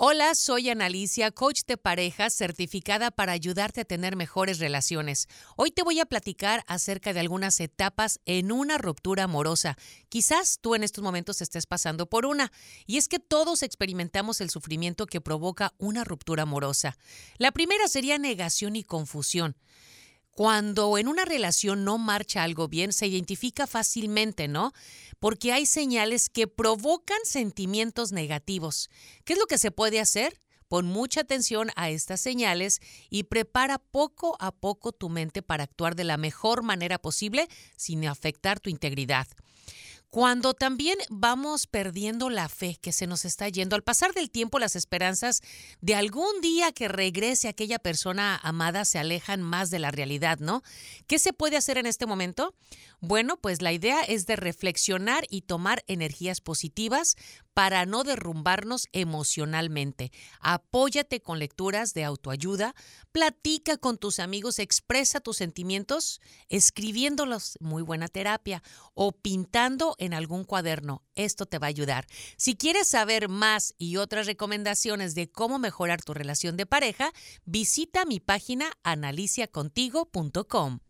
Hola, soy Analicia, coach de parejas certificada para ayudarte a tener mejores relaciones. Hoy te voy a platicar acerca de algunas etapas en una ruptura amorosa. Quizás tú en estos momentos estés pasando por una, y es que todos experimentamos el sufrimiento que provoca una ruptura amorosa. La primera sería negación y confusión. Cuando en una relación no marcha algo bien, se identifica fácilmente, ¿no? Porque hay señales que provocan sentimientos negativos. ¿Qué es lo que se puede hacer? Pon mucha atención a estas señales y prepara poco a poco tu mente para actuar de la mejor manera posible sin afectar tu integridad. Cuando también vamos perdiendo la fe que se nos está yendo, al pasar del tiempo las esperanzas de algún día que regrese aquella persona amada se alejan más de la realidad, ¿no? ¿Qué se puede hacer en este momento? Bueno, pues la idea es de reflexionar y tomar energías positivas para no derrumbarnos emocionalmente. Apóyate con lecturas de autoayuda, platica con tus amigos, expresa tus sentimientos escribiéndolos, muy buena terapia, o pintando en algún cuaderno. Esto te va a ayudar. Si quieres saber más y otras recomendaciones de cómo mejorar tu relación de pareja, visita mi página analiciacontigo.com.